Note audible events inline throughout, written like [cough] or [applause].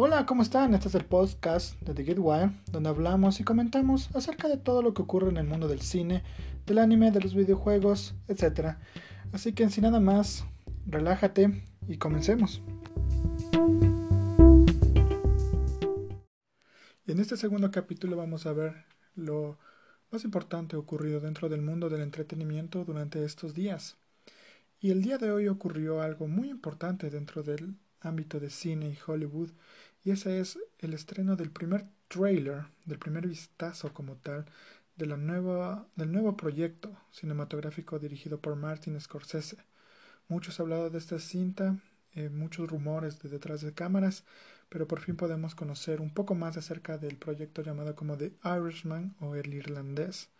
Hola, ¿cómo están? Este es el podcast de The Get Wire, donde hablamos y comentamos acerca de todo lo que ocurre en el mundo del cine, del anime, de los videojuegos, etc. Así que sin nada más, relájate y comencemos. En este segundo capítulo vamos a ver lo más importante ocurrido dentro del mundo del entretenimiento durante estos días. Y el día de hoy ocurrió algo muy importante dentro del ámbito de cine y Hollywood, y ese es el estreno del primer trailer, del primer vistazo como tal, de la nueva, del nuevo proyecto cinematográfico dirigido por Martin Scorsese. Muchos han hablado de esta cinta, eh, muchos rumores de detrás de cámaras, pero por fin podemos conocer un poco más acerca del proyecto llamado como The Irishman o El Irlandés.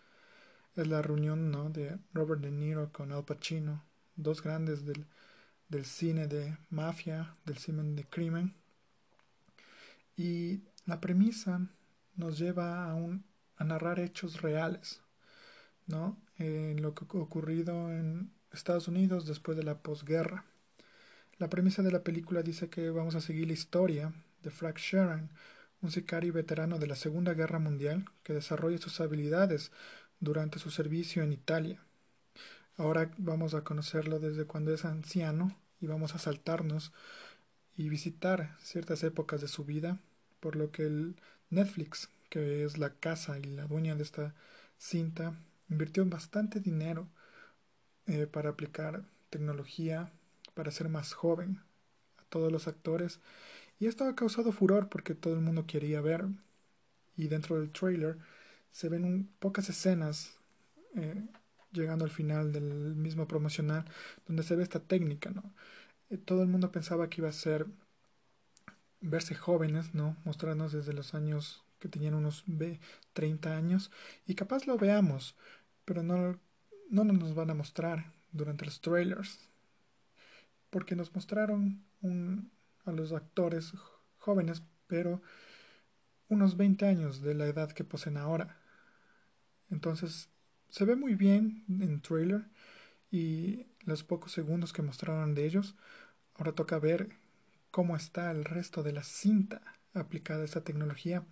Es la reunión ¿no? de Robert De Niro con Al Pacino, dos grandes del, del cine de mafia, del cine de crimen. Y la premisa nos lleva a, a narrar hechos reales, ¿no? En lo que ocurrido en Estados Unidos después de la posguerra. La premisa de la película dice que vamos a seguir la historia de Frank Sheeran, un sicario veterano de la Segunda Guerra Mundial que desarrolla sus habilidades durante su servicio en Italia. Ahora vamos a conocerlo desde cuando es anciano y vamos a saltarnos y visitar ciertas épocas de su vida, por lo que el Netflix, que es la casa y la dueña de esta cinta, invirtió bastante dinero eh, para aplicar tecnología para ser más joven a todos los actores y esto ha causado furor porque todo el mundo quería ver y dentro del trailer se ven pocas escenas eh, llegando al final del mismo promocional, donde se ve esta técnica, ¿no? Eh, todo el mundo pensaba que iba a ser verse jóvenes, ¿no? Mostrarnos desde los años que tenían unos 30 años y capaz lo veamos, pero no, no nos van a mostrar durante los trailers, porque nos mostraron un, a los actores jóvenes, pero unos 20 años de la edad que poseen ahora. Entonces se ve muy bien en trailer y los pocos segundos que mostraron de ellos. Ahora toca ver cómo está el resto de la cinta aplicada a esta tecnología,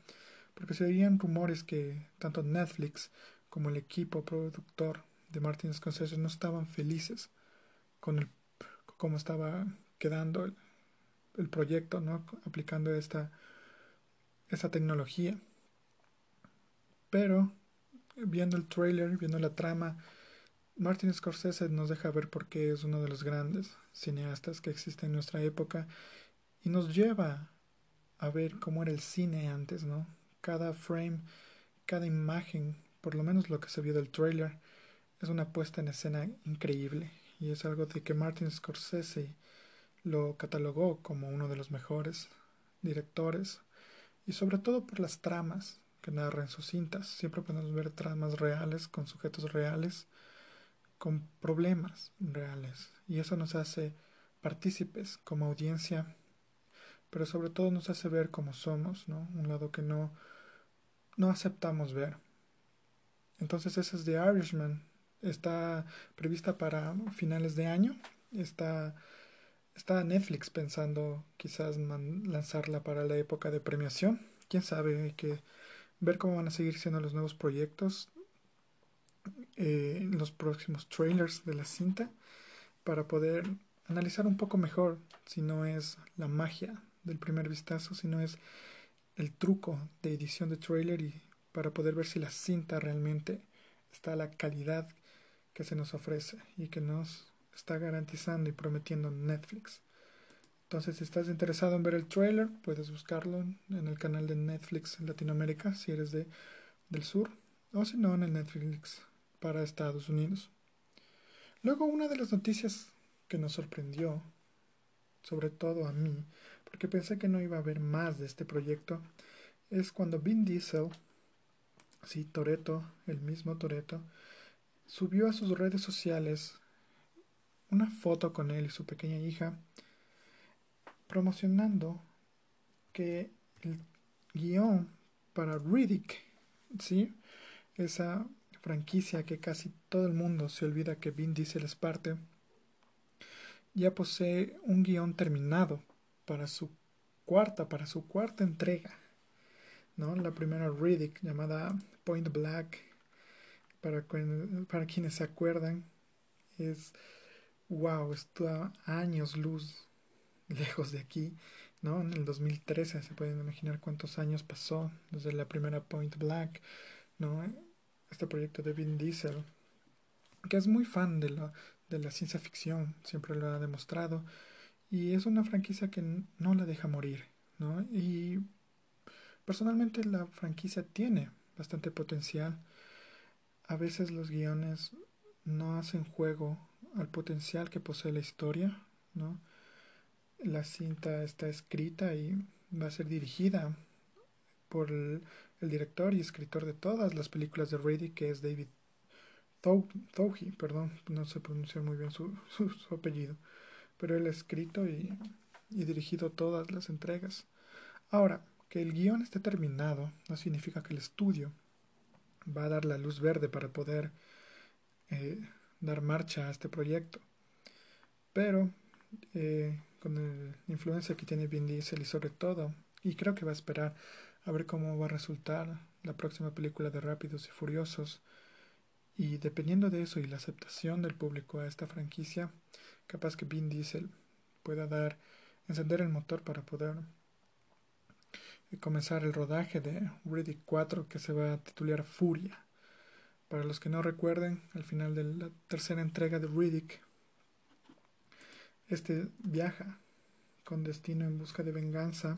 porque se veían rumores que tanto Netflix como el equipo productor de Martin Scorsese no estaban felices con el cómo estaba quedando el, el proyecto, ¿no? aplicando esta, esta tecnología. Pero viendo el trailer, viendo la trama, Martin Scorsese nos deja ver por qué es uno de los grandes cineastas que existe en nuestra época y nos lleva a ver cómo era el cine antes, ¿no? Cada frame, cada imagen, por lo menos lo que se vio del trailer, es una puesta en escena increíble y es algo de que Martin Scorsese lo catalogó como uno de los mejores directores y sobre todo por las tramas que narra en sus cintas. Siempre podemos ver tramas reales, con sujetos reales, con problemas reales. Y eso nos hace partícipes como audiencia, pero sobre todo nos hace ver cómo somos, ¿no? Un lado que no, no aceptamos ver. Entonces esa es The Irishman. Está prevista para finales de año. Está, está Netflix pensando quizás lanzarla para la época de premiación. Quién sabe, hay que ver cómo van a seguir siendo los nuevos proyectos, eh, los próximos trailers de la cinta, para poder analizar un poco mejor si no es la magia del primer vistazo, si no es el truco de edición de trailer y para poder ver si la cinta realmente está a la calidad que se nos ofrece y que nos está garantizando y prometiendo Netflix. Entonces, si estás interesado en ver el trailer, puedes buscarlo en el canal de Netflix Latinoamérica, si eres de, del sur, o si no, en el Netflix para Estados Unidos. Luego, una de las noticias que nos sorprendió, sobre todo a mí, porque pensé que no iba a haber más de este proyecto, es cuando Vin Diesel, sí, Toreto, el mismo Toreto, subió a sus redes sociales una foto con él y su pequeña hija promocionando que el guion para Riddick, ¿sí? esa franquicia que casi todo el mundo se olvida que Vin Diesel es parte, ya posee un guion terminado para su cuarta, para su cuarta entrega. ¿no? La primera Riddick llamada Point Black, para, quienes se acuerdan, es wow, está años luz lejos de aquí, ¿no? En el 2013 se pueden imaginar cuántos años pasó desde la primera Point Black, ¿no? Este proyecto de Vin Diesel, que es muy fan de la, de la ciencia ficción, siempre lo ha demostrado, y es una franquicia que no la deja morir, ¿no? Y personalmente la franquicia tiene bastante potencial. A veces los guiones no hacen juego al potencial que posee la historia, ¿no? La cinta está escrita y va a ser dirigida por el, director y escritor de todas las películas de Riddick, que es David Towhy, perdón, no sé pronunciar muy bien su, [laughs] su, apellido, pero él ha escrito y, y dirigido todas las entregas. Ahora, que el guion esté terminado no significa que el estudio va a dar la luz verde para poder eh, dar marcha a este proyecto. Pero eh, con la influencia que tiene Vin Diesel y sobre todo, y creo que va a esperar a ver cómo va a resultar la próxima película de Rápidos y Furiosos. Y dependiendo de eso y la aceptación del público a esta franquicia, capaz que Vin Diesel pueda dar, encender el motor para poder eh, comenzar el rodaje de Riddick 4 que se va a titular Furia. Para los que no recuerden, al final de la tercera entrega de Riddick, este viaja con destino en busca de venganza,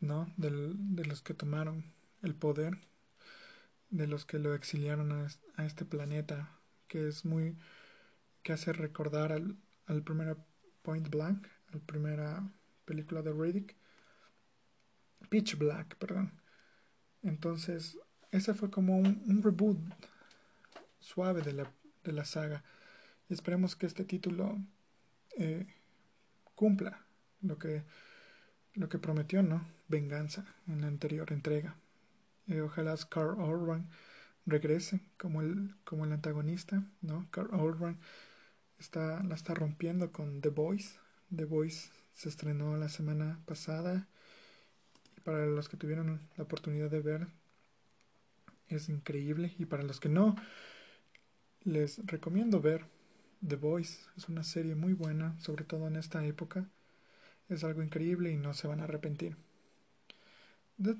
¿no? de los que tomaron el poder, de los que lo exiliaron a, este planeta, que es muy. Que hace recordar al, al primer Point Blank, a la primera película de Riddick. Pitch Black, perdón. Entonces, ese fue como un, reboot suave de la, de la, saga. Y esperemos que este título eh, cumpla lo que, lo que prometió, ¿no? Venganza en la anterior entrega. Eh, ojalá Carl Orban regrese como el, como el antagonista, ¿no? Carl Orban está, la está rompiendo con The Voice. The Voice se estrenó la semana pasada. Y para los que tuvieron la oportunidad de ver, es increíble y para los que no, les recomiendo ver The Voice. Es una serie muy buena, sobre todo en esta época. Es algo increíble y no se van a arrepentir.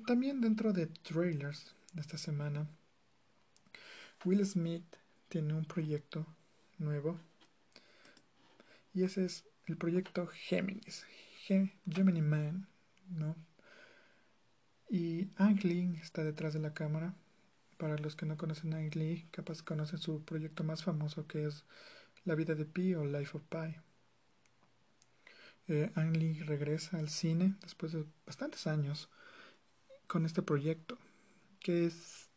también dentro de trailers de esta semana, Will Smith tiene un proyecto nuevo y ese es el proyecto Géminis, Gemini Man, ¿no? Y Ang Lee está detrás de la cámara para los que no conocen Ang Lee, capaz conocen su proyecto más famoso que es La vida de Pi o Life of Pi. Eh, Ang Lee regresa al cine después de bastantes años con este proyecto, que es,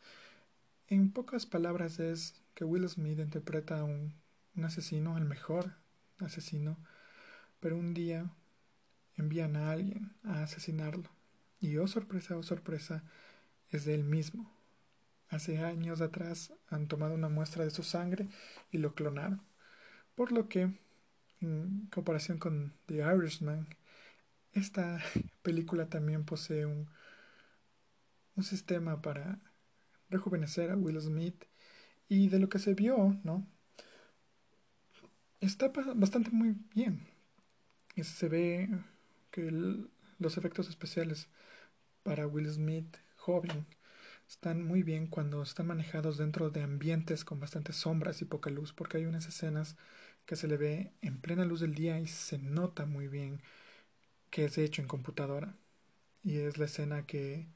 en pocas palabras, es que Will Smith interpreta a un, un asesino, el mejor asesino, pero un día envían a alguien a asesinarlo. Y oh sorpresa, oh sorpresa, es de él mismo hace años atrás han tomado una muestra de su sangre y lo clonaron. Por lo que, en comparación con The Irishman, esta [laughs] película también posee un, un sistema para rejuvenecer a Will Smith y de lo que se vio, ¿no? Está bastante muy bien. Se ve que los efectos especiales para Will Smith joven están muy bien cuando están manejados dentro de ambientes con bastantes sombras y poca luz, porque hay unas escenas que se le ve en plena luz del día y se nota muy bien que es hecho en computadora. Y es la escena que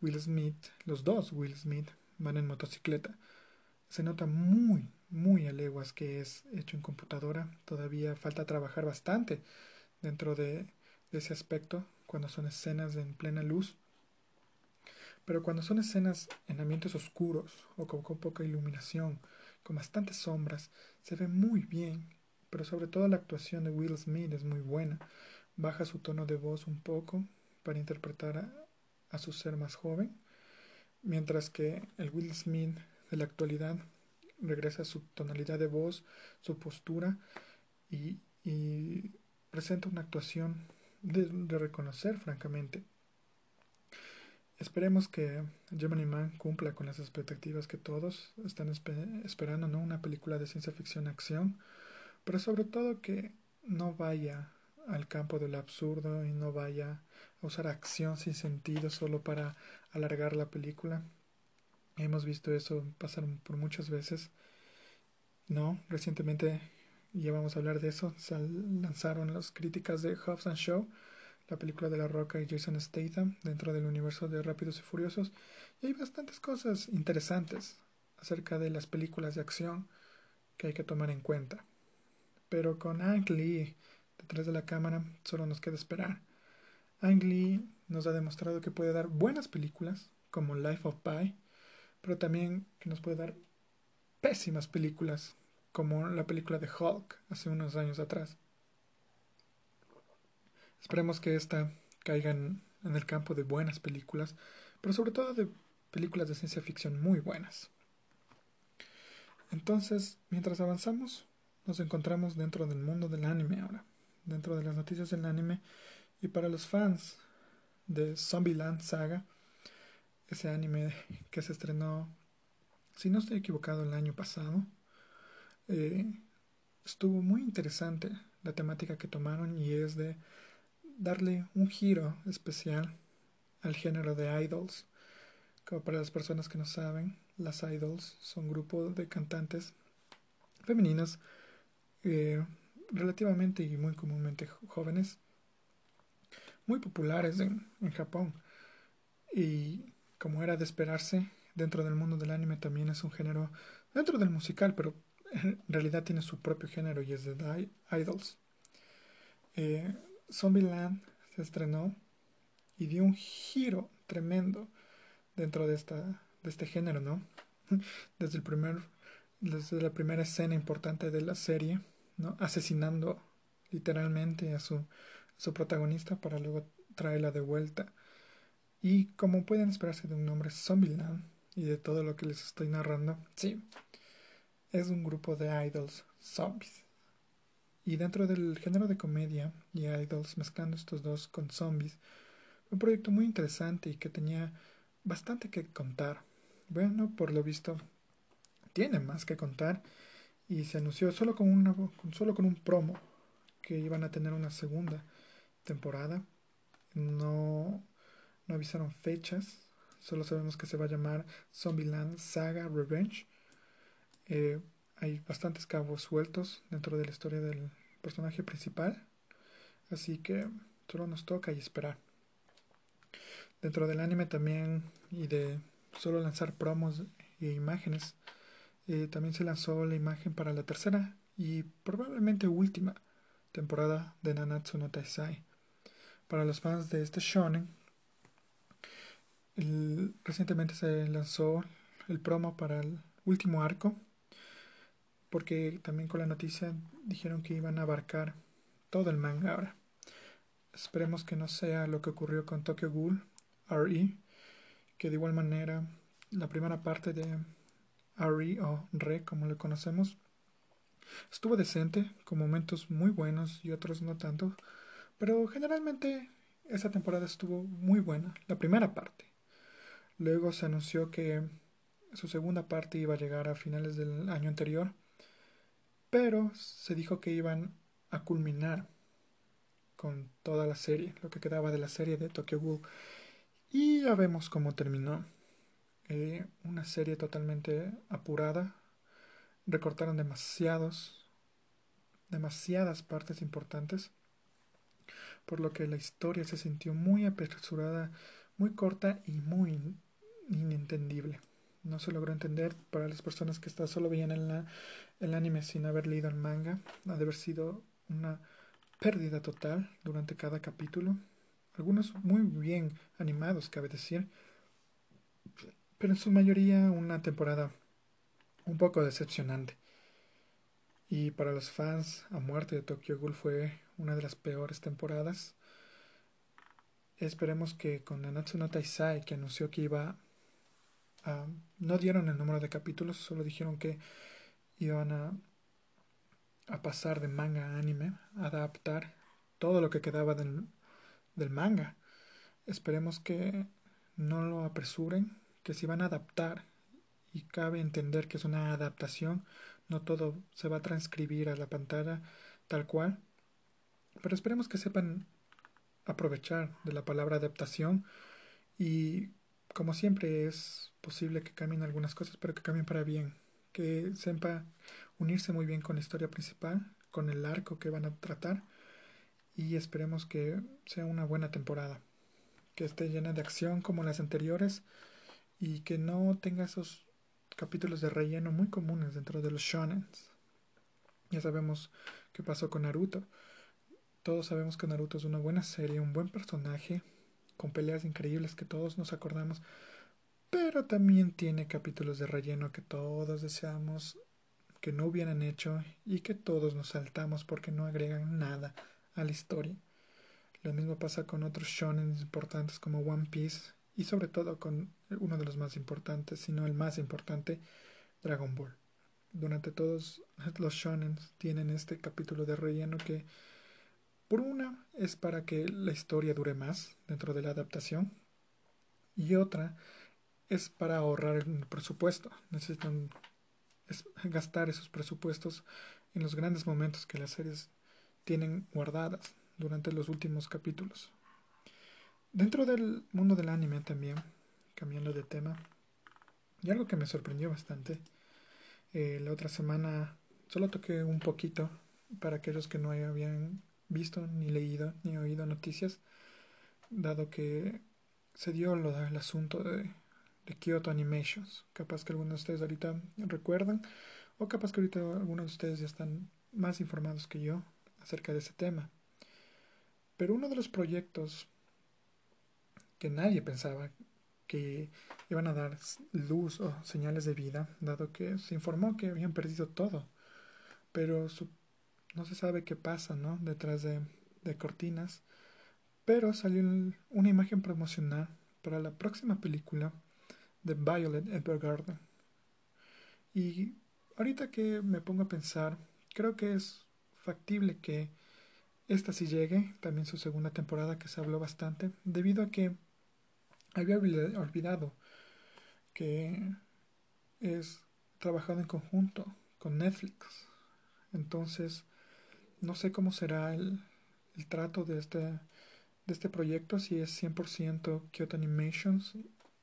Will Smith, los dos Will Smith, van en motocicleta. Se nota muy, muy a leguas que es hecho en computadora. Todavía falta trabajar bastante dentro de, ese aspecto cuando son escenas en plena luz pero cuando son escenas en ambientes oscuros o con, poca iluminación, con bastantes sombras, se ve muy bien. Pero sobre todo la actuación de Will Smith es muy buena. Baja su tono de voz un poco para interpretar a, su ser más joven, mientras que el Will Smith de la actualidad regresa su tonalidad de voz, su postura y, y presenta una actuación de, reconocer, francamente. Esperemos que Gemini Man cumpla con las expectativas que todos están esperando, ¿no? Una película de ciencia ficción acción, pero sobre todo que no vaya al campo del absurdo y no vaya a usar acción sin sentido solo para alargar la película. Hemos visto eso pasar por muchas veces. No, recientemente ya vamos a hablar de eso. Se lanzaron las críticas de Hobbs and Show, la película de La Roca y Jason Statham dentro del universo de Rápidos y Furiosos. Y hay bastantes cosas interesantes acerca de las películas de acción que hay que tomar en cuenta. Pero con Ang Lee detrás de la cámara, solo nos queda esperar. Ang Lee nos ha demostrado que puede dar buenas películas, como Life of Pi, pero también que nos puede dar pésimas películas, como la película de Hulk hace unos años atrás. Esperemos que esta caiga en, el campo de buenas películas, pero sobre todo de películas de ciencia ficción muy buenas. Entonces, mientras avanzamos, nos encontramos dentro del mundo del anime ahora, dentro de las noticias del anime, y para los fans de Zombieland Saga, ese anime que se estrenó, si no estoy equivocado, el año pasado, eh, estuvo muy interesante la temática que tomaron y es de darle un giro especial al género de idols. Como para las personas que no saben, las idols son grupos de cantantes femeninas eh, relativamente y muy comúnmente jóvenes, muy populares en, en Japón. Y como era de esperarse, dentro del mundo del anime también es un género, dentro del musical, pero en realidad tiene su propio género y es de idols. Eh, Zombieland se estrenó y dio un giro tremendo dentro de, esta, de este género, ¿no? [laughs] Desde, el primer, desde la primera escena importante de la serie, ¿no? Asesinando literalmente a su, a su protagonista para luego traerla de vuelta. Y como pueden esperarse de un nombre Zombieland y de todo lo que les estoy narrando, sí, es un grupo de idols zombies. Y dentro del género de comedia y idols, mezclando estos dos con zombies, un proyecto muy interesante y que tenía bastante que contar. Bueno, por lo visto, tiene más que contar y se anunció solo con, una, solo con un promo que iban a tener una segunda temporada. No, no avisaron fechas, solo sabemos que se va a llamar Zombieland Saga Revenge eh, hay bastantes cabos sueltos dentro de la historia del personaje principal, así que solo nos toca y esperar. Dentro del anime también y de solo lanzar promos e imágenes, eh, también se lanzó la imagen para la tercera y probablemente última temporada de Nanatsu no Taisai. Para los fans de este shonen, recientemente se lanzó el promo para el último arco porque también con la noticia dijeron que iban a abarcar todo el manga ahora. Esperemos que no sea lo que ocurrió con Tokyo Ghoul RE, que de igual manera la primera parte de RE o RE como le conocemos estuvo decente, con momentos muy buenos y otros no tanto, pero generalmente esa temporada estuvo muy buena, la primera parte. Luego se anunció que su segunda parte iba a llegar a finales del año anterior pero se dijo que iban a culminar con toda la serie, lo que quedaba de la serie de Tokyo Ghoul. Y ya vemos cómo terminó. Eh, una serie totalmente apurada. Recortaron demasiados, demasiadas partes importantes. Por lo que la historia se sintió muy apresurada, muy corta y muy inentendible no se logró entender para las personas que solo veían el, el anime sin haber leído el manga. Ha de haber sido una pérdida total durante cada capítulo. Algunos muy bien animados, cabe decir. Pero en su mayoría una temporada un poco decepcionante. Y para los fans, a muerte de Tokyo Ghoul fue una de las peores temporadas. Esperemos que con Nanatsu no Taisai, que anunció que iba no dieron el número de capítulos, solo dijeron que iban a, a pasar de manga a anime, a adaptar todo lo que quedaba del, del manga. Esperemos que no lo apresuren, que si van a adaptar, y cabe entender que es una adaptación, no todo se va a transcribir a la pantalla tal cual, pero esperemos que sepan aprovechar de la palabra adaptación y como siempre es posible que cambien algunas cosas, pero que cambien para bien, que sepa unirse muy bien con la historia principal, con el arco que van a tratar y esperemos que sea una buena temporada, que esté llena de acción como las anteriores y que no tenga esos capítulos de relleno muy comunes dentro de los shonens. Ya sabemos qué pasó con Naruto. Todos sabemos que Naruto es una buena serie, un buen personaje, con peleas increíbles que todos nos acordamos, pero también tiene capítulos de relleno que todos deseamos que no hubieran hecho y que todos nos saltamos porque no agregan nada a la historia. Lo mismo pasa con otros shonen importantes como One Piece y sobre todo con uno de los más importantes, si no el más importante, Dragon Ball. Durante todos los shonen tienen este capítulo de relleno que por una es para que la historia dure más dentro de la adaptación y otra es para ahorrar el presupuesto. Necesitan gastar esos presupuestos en los grandes momentos que las series tienen guardadas durante los últimos capítulos. Dentro del mundo del anime también, cambiando de tema, y algo que me sorprendió bastante, eh, la otra semana solo toqué un poquito para aquellos que no habían visto, ni leído, ni oído noticias, dado que se dio lo del asunto de, de Kyoto Animations. Capaz que algunos de ustedes ahorita recuerdan, o capaz que ahorita algunos de ustedes ya están más informados que yo acerca de ese tema. Pero uno de los proyectos que nadie pensaba que iban a dar luz o señales de vida, dado que se informó que habían perdido todo. Pero no se sabe qué pasa, ¿no? Detrás de, cortinas. Pero salió una imagen promocional para la próxima película de Violet Evergarden. Y ahorita que me pongo a pensar, creo que es factible que esta sí llegue, también su segunda temporada que se habló bastante, debido a que había olvidado que es trabajado en conjunto con Netflix. Entonces, no sé cómo será el, trato de este, de este proyecto, si es 100% Kyoto Animations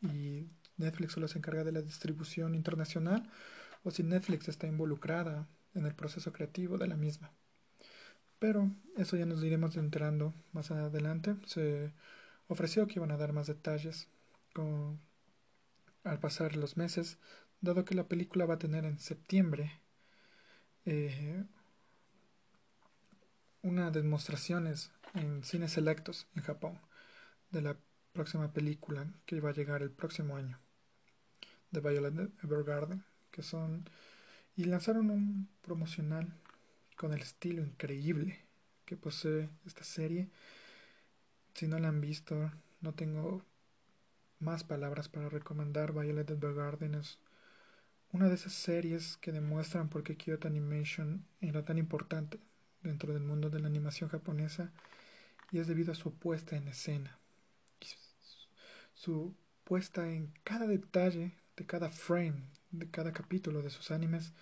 y Netflix solo se encarga de la distribución internacional, o si Netflix está involucrada en el proceso creativo de la misma. Pero eso ya nos iremos enterando más adelante. Se ofreció que iban a dar más detalles al pasar los meses, dado que la película va a tener en septiembre eh, una demostraciones en cines selectos en Japón de la próxima película que va a llegar el próximo año de Violet Evergarden que son y lanzaron un promocional con el estilo increíble que posee esta serie. Si no la han visto no tengo más palabras para recomendar. Violet Evergarden es una de esas series que demuestran por qué Kyoto Animation era tan importante dentro del mundo de la animación japonesa y es debido a su puesta en escena, su puesta en cada detalle de cada frame, de cada capítulo de sus animes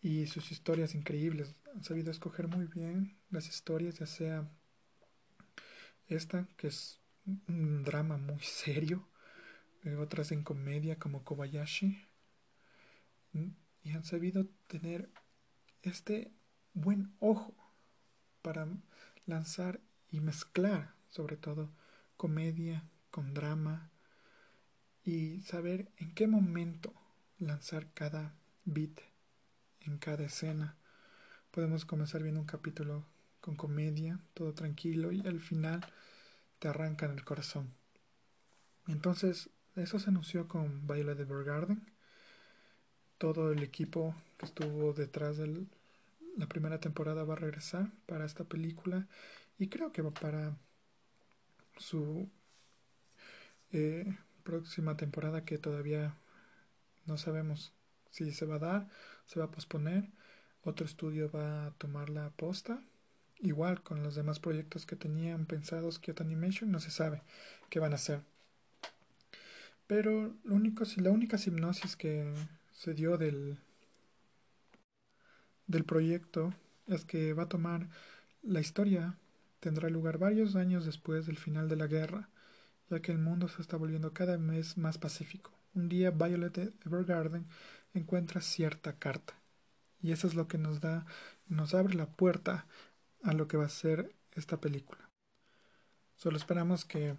y sus historias increíbles. Han sabido escoger muy bien las historias, ya sea esta, que es un drama muy [laughs] serio, eh, otras en comedia como Kobayashi, y han sabido tener este buen ojo para lanzar y mezclar sobre todo comedia con drama y saber en qué momento lanzar cada beat en cada escena. Podemos comenzar viendo un capítulo con comedia, todo tranquilo y al final te arranca en el corazón. Entonces, eso se anunció con Violet Evergarden. Todo el equipo que estuvo detrás del la primera temporada va a regresar para esta película y creo que va para su eh, próxima temporada que todavía no sabemos si se va a dar, se va a posponer, otro estudio va a tomar la posta igual con los demás proyectos que tenían pensados Kyoto Animation, no se sabe qué van a hacer. Pero la única hipnosis que se dio del, del proyecto es que va a tomar la historia, tendrá lugar varios años después del final de la guerra, ya que el mundo se está volviendo cada vez más pacífico. Un día Violet Evergarden encuentra cierta carta y eso es lo que nos da, nos abre la puerta a lo que va a ser esta película. Solo esperamos que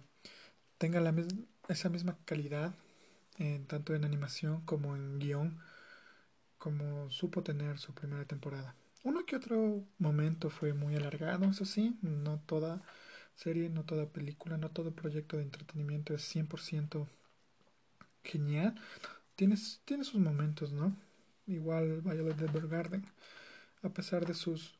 tenga la esa misma calidad, tanto en animación como en guion, como supo tener su primera temporada. Uno que otro momento fue muy alargado, eso sí, no toda serie, no toda película, no todo proyecto de entretenimiento es 100% genial. Tiene, tiene sus momentos, ¿no? Igual Violet Evergarden, a pesar de sus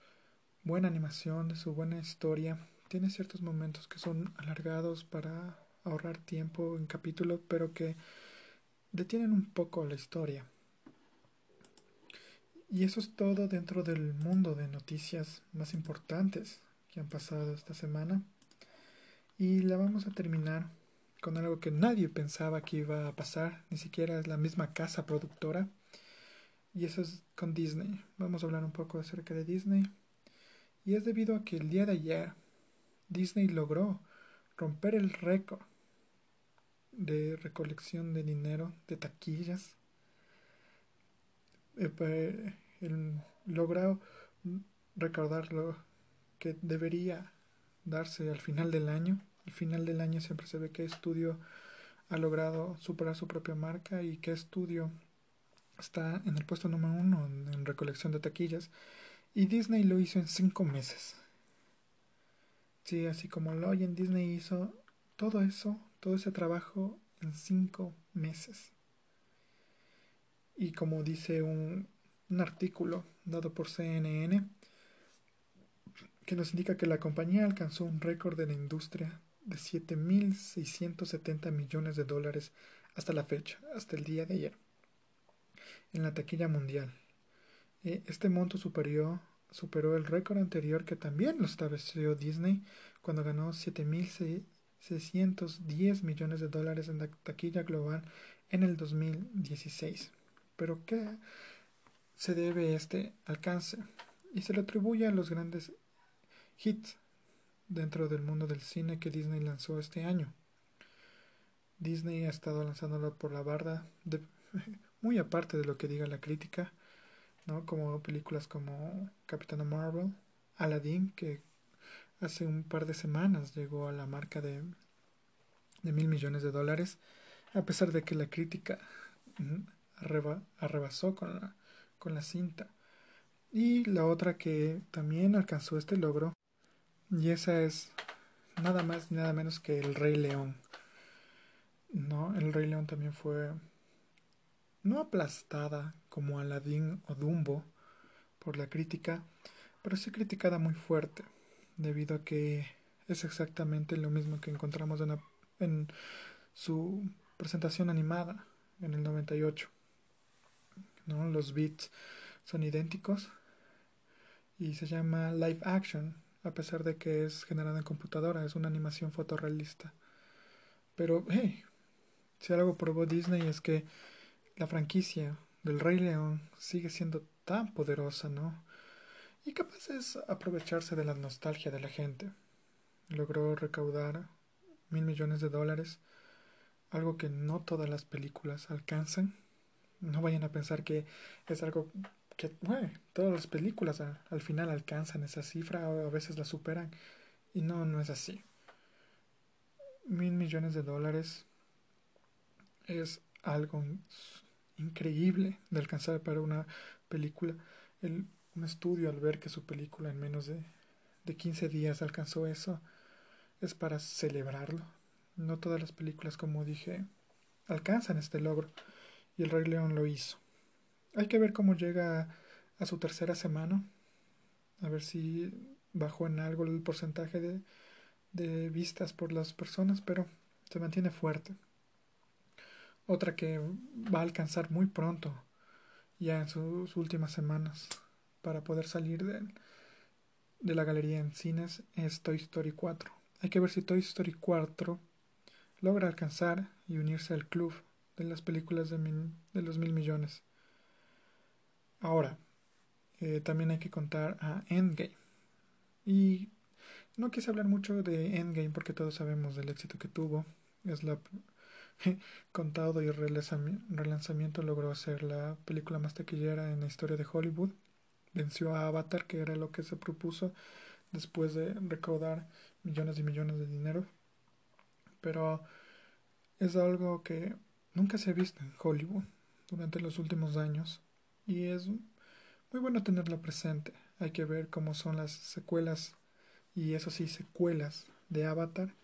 buena animación, de su buena historia, tiene ciertos momentos que son alargados para ahorrar tiempo en capítulos, pero que detienen un poco la historia. Y eso es todo dentro del mundo de noticias más importantes que han pasado esta semana. Y la vamos a terminar con algo que nadie pensaba que iba a pasar, ni siquiera es la misma casa productora. Y eso es con Disney. Vamos a hablar un poco acerca de Disney. Y es debido a que el día de ayer Disney logró romper el récord de recolección de dinero de taquillas eh, el, logrado recordar lo que debería darse al final del año. Al final del año siempre se ve qué estudio ha logrado superar su propia marca y qué estudio está en el puesto número uno en recolección de taquillas. Y Disney lo hizo en cinco meses. Sí, así como lo oyen, Disney hizo todo eso, todo ese trabajo en cinco meses. Y como dice un, un artículo dado por CNN, que nos indica que la compañía alcanzó un récord de la industria de 7.670 millones de dólares hasta la fecha, hasta el día de ayer, en la taquilla mundial. Eh, este monto superó, superó el récord anterior que también lo estableció Disney cuando ganó 7.610 millones de dólares en la taquilla global en el 2016. Pero ¿qué se debe este alcance? Y se lo atribuye a los grandes hits dentro del mundo del cine que Disney lanzó este año. Disney ha estado lanzándolo por la barda, [laughs] muy aparte de lo que diga la crítica, ¿no? como películas como Capitana Marvel, Aladdin, que hace un par de semanas llegó a la marca de, de mil millones de dólares, a pesar de que la crítica arrebasó con la, con la cinta. Y la otra que también alcanzó este logro, y esa es nada más nada menos que El Rey León. No, El Rey León también fue no aplastada como Aladdin o Dumbo por la crítica, pero sí criticada muy fuerte debido a que es exactamente lo mismo que encontramos en, en su presentación animada en el 98. ¿no? Los beats son idénticos y se llama live action, a pesar de que es generada en computadora, es una animación fotorrealista. Pero, hey, si algo probó Disney es que la franquicia del Rey León sigue siendo tan poderosa, ¿no? y capaz es aprovecharse de la nostalgia de la gente. Logró recaudar mil millones de dólares, algo que no todas las películas alcanzan. No vayan a pensar que es algo que bueno, todas las películas al, final alcanzan esa cifra o a veces la superan. Y no, no es así. Mil millones de dólares es algo increíble de alcanzar para una película. El un estudio al ver que su película en menos de, de 15 días alcanzó eso, es para celebrarlo. No todas las películas, como dije, alcanzan este logro, y el Rey León lo hizo. Hay que ver cómo llega a su tercera semana, a ver si bajó en algo el porcentaje de, de vistas por las personas, pero se mantiene fuerte. Otra que va a alcanzar muy pronto, ya en sus últimas semanas, para poder salir del, de la galería en cines es Toy Story 4. Hay que ver si Toy Story 4 logra alcanzar y unirse al club de las películas de, de los mil millones. Ahora, eh, también hay que contar a Endgame. Y no quise hablar mucho de Endgame porque todos sabemos del éxito que tuvo. Es la [laughs] contado y relanzamiento logró ser la película más taquillera en la historia de Hollywood. Venció a Avatar, que era lo que se propuso después de recaudar millones y millones de dinero. Pero es algo que nunca se ha visto en Hollywood durante los últimos años y es muy bueno tenerlo presente. Hay que ver cómo son las secuelas y eso sí, secuelas de Avatar.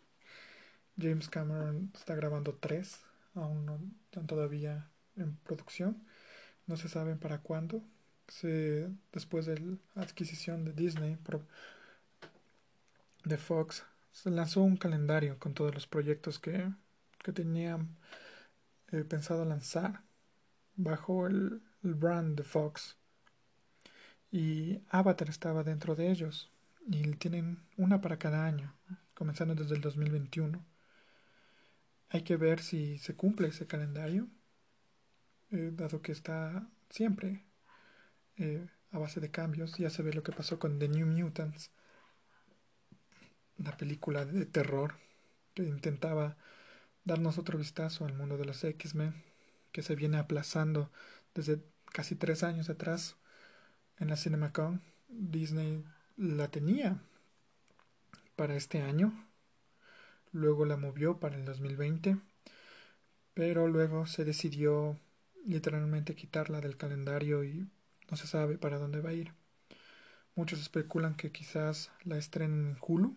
James Cameron está grabando tres, aún no están todavía en producción. No se sabe para cuándo. Se, después de la adquisición de Disney de Fox, se lanzó un calendario con todos los proyectos que, que tenían eh, pensado lanzar bajo el, brand de Fox. Y Avatar estaba dentro de ellos. Y tienen una para cada año, comenzando desde el 2021. Hay que ver si se cumple ese calendario, eh, dado que está siempre eh, a base de cambios. Ya se ve lo que pasó con The New Mutants, la película de terror que intentaba darnos otro vistazo al mundo de los X-Men, que se viene aplazando desde casi tres años atrás en la CinemaCon. Disney la tenía para este año, luego la movió para el 2020, pero luego se decidió literalmente quitarla del calendario y no se sabe para dónde va a ir. Muchos especulan que quizás la estrenen en Hulu,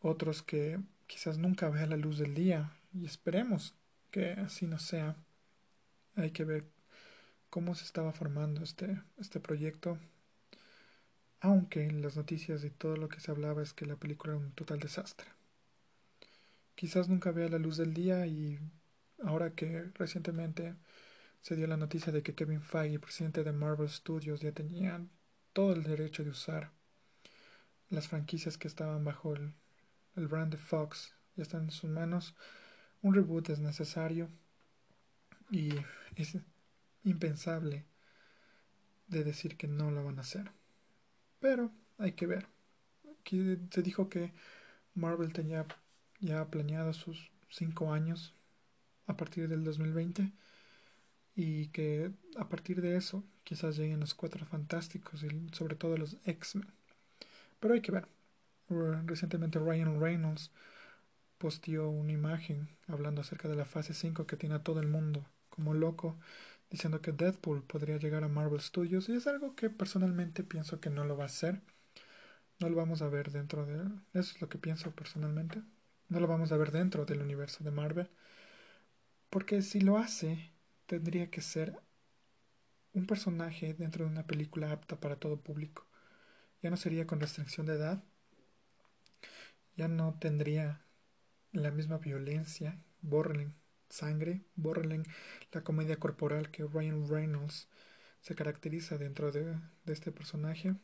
otros que quizás nunca vea la luz del día y esperemos que así no sea. Hay que ver cómo se estaba formando este, este proyecto, aunque en las noticias y todo lo que se hablaba es que la película era un total desastre. Quizás nunca vea la luz del día y ahora que recientemente se dio la noticia de que Kevin Feige, presidente de Marvel Studios, ya tenía todo el derecho de usar las franquicias que estaban bajo el, el brand de Fox, ya están en sus manos. Un reboot es necesario y es impensable de decir que no lo van a hacer. Pero hay que ver. Aquí se dijo que Marvel tenía ya planeado sus cinco años a partir del 2020 y que a partir de eso quizás lleguen los cuatro fantásticos y sobre todo los X-Men. Pero hay que ver. Recientemente Ryan Reynolds posteó una imagen hablando acerca de la fase 5 que tiene a todo el mundo como loco diciendo que Deadpool podría llegar a Marvel Studios y es algo que personalmente pienso que no lo va a hacer. No lo vamos a ver dentro de... Eso es lo que pienso personalmente. No lo vamos a ver dentro del universo de Marvel. Porque si lo hace, tendría que ser un personaje dentro de una película apta para todo público. Ya no sería con restricción de edad. Ya no tendría la misma violencia. Borren sangre, borren la comedia corporal que Ryan Reynolds se caracteriza dentro de, este personaje,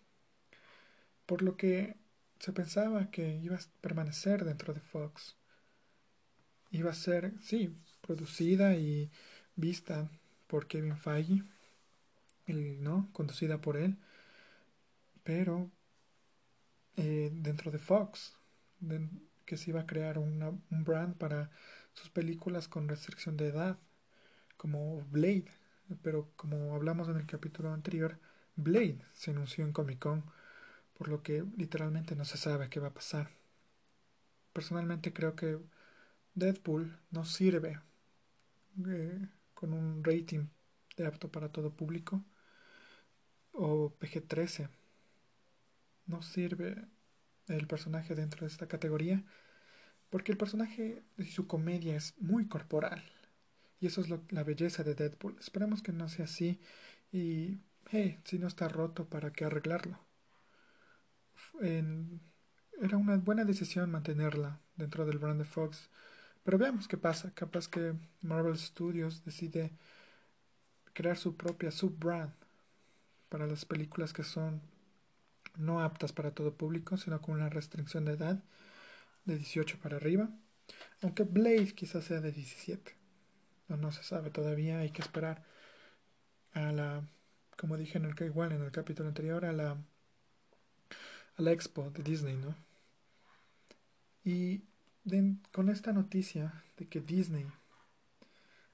por lo que se pensaba que iba a permanecer dentro de Fox. Iba a ser, sí, producida y vista por Kevin Feige, ¿no? conducida por él, pero eh, dentro de Fox, que se iba a crear un brand para sus películas con restricción de edad, como Blade, pero como hablamos en el capítulo anterior, Blade se anunció en Comic Con, por lo que literalmente no se sabe qué va a pasar. Personalmente creo que Deadpool no sirve eh, con un rating de apto para todo público o PG-13. No sirve el personaje dentro de esta categoría porque el personaje y su comedia es muy corporal. Y eso es la belleza de Deadpool. Esperemos que no sea así. Y, hey, si no está roto, ¿para qué arreglarlo? era una buena decisión mantenerla dentro del brand de Fox. Pero veamos qué pasa. Capaz que Marvel Studios decide crear su propia sub-brand para las películas que son no aptas para todo público, sino con una restricción de edad de 18 para arriba. Aunque Blade quizás sea de 17. No, no se sabe todavía, hay que esperar a la, como dije en el, igual en el capítulo anterior, a la, a la expo de Disney, ¿no? Y con esta noticia de que Disney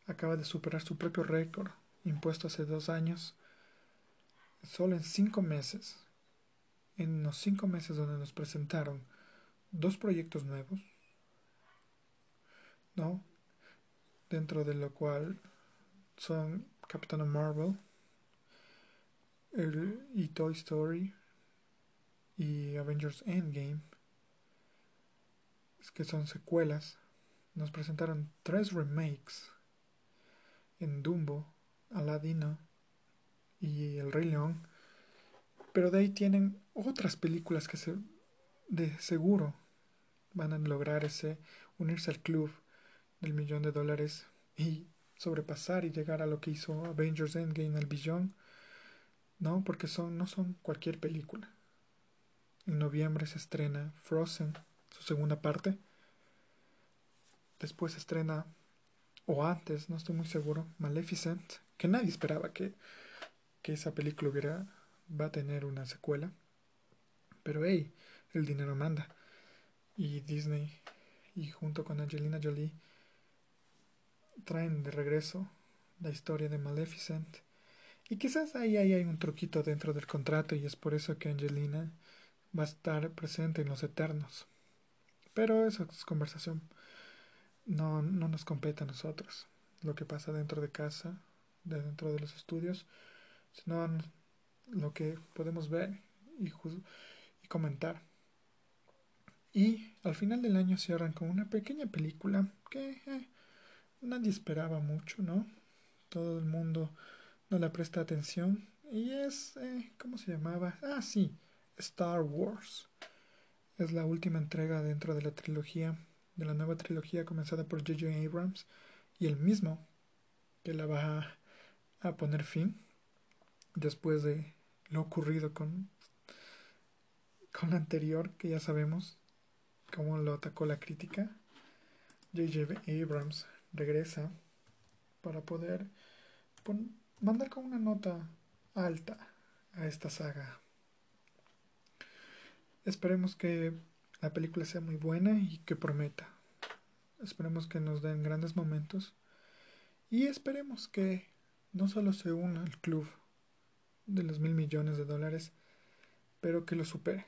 acaba de superar su propio récord impuesto hace dos años, solo en cinco meses, en los cinco meses donde nos presentaron dos proyectos nuevos, ¿no? Dentro de lo cual son Captain Marvel y Toy Story y Avengers Endgame, que son secuelas. Nos presentaron tres remakes en Dumbo, Aladino y El Rey León. Pero de ahí tienen otras películas que se, de seguro van a lograr ese unirse al club del millón de dólares y sobrepasar y llegar a lo que hizo Avengers Endgame al billón. No, porque son, no son cualquier película. En noviembre se estrena Frozen, su segunda parte. Después se estrena, o antes, no estoy muy seguro, Maleficent, que nadie esperaba que, que esa película hubiera, va a tener una secuela. Pero hey, el dinero manda. Y Disney, y junto con Angelina Jolie, traen de regreso la historia de Maleficent. Y quizás ahí, hay un truquito dentro del contrato y es por eso que Angelina va a estar presente en los Eternos. Pero eso es conversación. No, no nos compete a nosotros lo que pasa dentro de casa, de dentro de los estudios, sino lo que podemos ver y, y comentar. Y al final del año cierran con una pequeña película que eh, nadie esperaba mucho, ¿no? Todo el mundo no le presta atención. Y es, eh, ¿cómo se llamaba? Ah, sí, Star Wars. Es la última entrega dentro de la trilogía, de la nueva trilogía comenzada por J.J. Abrams y el mismo que la va a poner fin después de lo ocurrido con, con la anterior, que ya sabemos cómo lo atacó la crítica. J.J. Abrams regresa para poder mandar con una nota alta a esta saga. Esperemos que la película sea muy buena y que prometa. Esperemos que nos den grandes momentos y esperemos que no solo se una al club de los mil millones de dólares, pero que lo supere.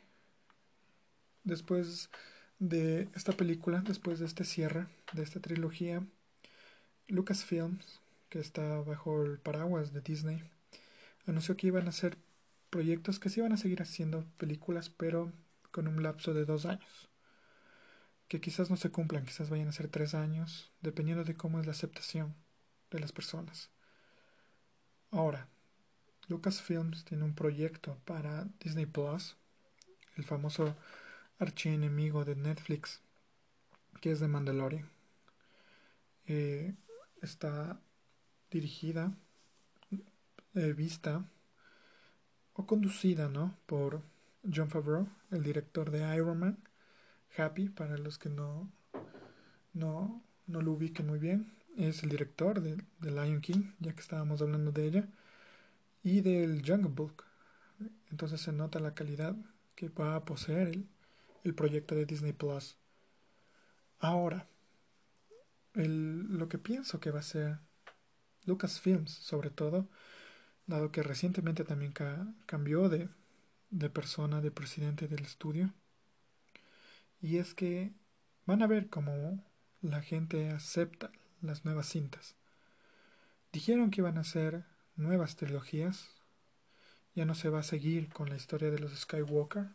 Después de esta película, después de este cierre, de esta trilogía, Lucasfilms, que está bajo el paraguas de Disney, anunció que iban a hacer proyectos que se iban a seguir haciendo películas, pero con un lapso de dos años. Que quizás no se cumplan, quizás vayan a ser tres años, dependiendo de cómo es la aceptación de las personas. Ahora, Lucasfilms tiene un proyecto para Disney Plus, el famoso archienemigo de Netflix, que es de Mandalorian. Eh, está dirigida, eh, vista o conducida ¿no? por John Favreau, el director de Iron Man, Happy, para los que no, no, no lo ubiquen muy bien, es el director de, de, Lion King, ya que estábamos hablando de ella, y del Jungle Book. Entonces se nota la calidad que va a poseer el, el proyecto de Disney Plus. Ahora, lo que pienso que va a ser Lucasfilms, sobre todo, dado que recientemente también cambió de, de persona, de presidente del estudio. Y es que van a ver cómo la gente acepta las nuevas cintas. Dijeron que iban a ser nuevas trilogías. Ya no se va a seguir con la historia de los Skywalker.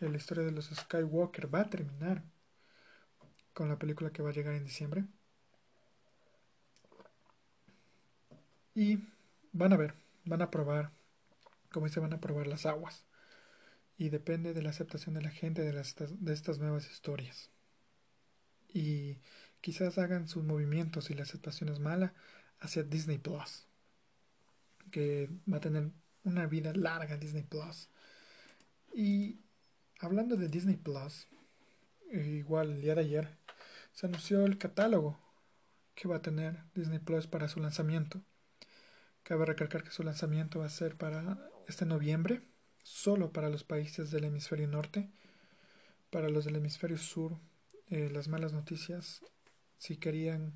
La historia de los Skywalker va a terminar con la película que va a llegar en diciembre. Y van a ver, van a probar, como dice, van a probar las aguas. Y depende de la aceptación de la gente de, las, de estas nuevas historias. Y quizás hagan sus movimientos y la aceptación es mala hacia Disney Plus. Que va a tener una vida larga Disney Plus. Y hablando de Disney Plus, eh, igual el día de ayer se anunció el catálogo que va a tener Disney Plus para su lanzamiento. Cabe recalcar que su lanzamiento va a ser para este noviembre, solo para los países del hemisferio norte. Para los del hemisferio sur, eh, las malas noticias, si querían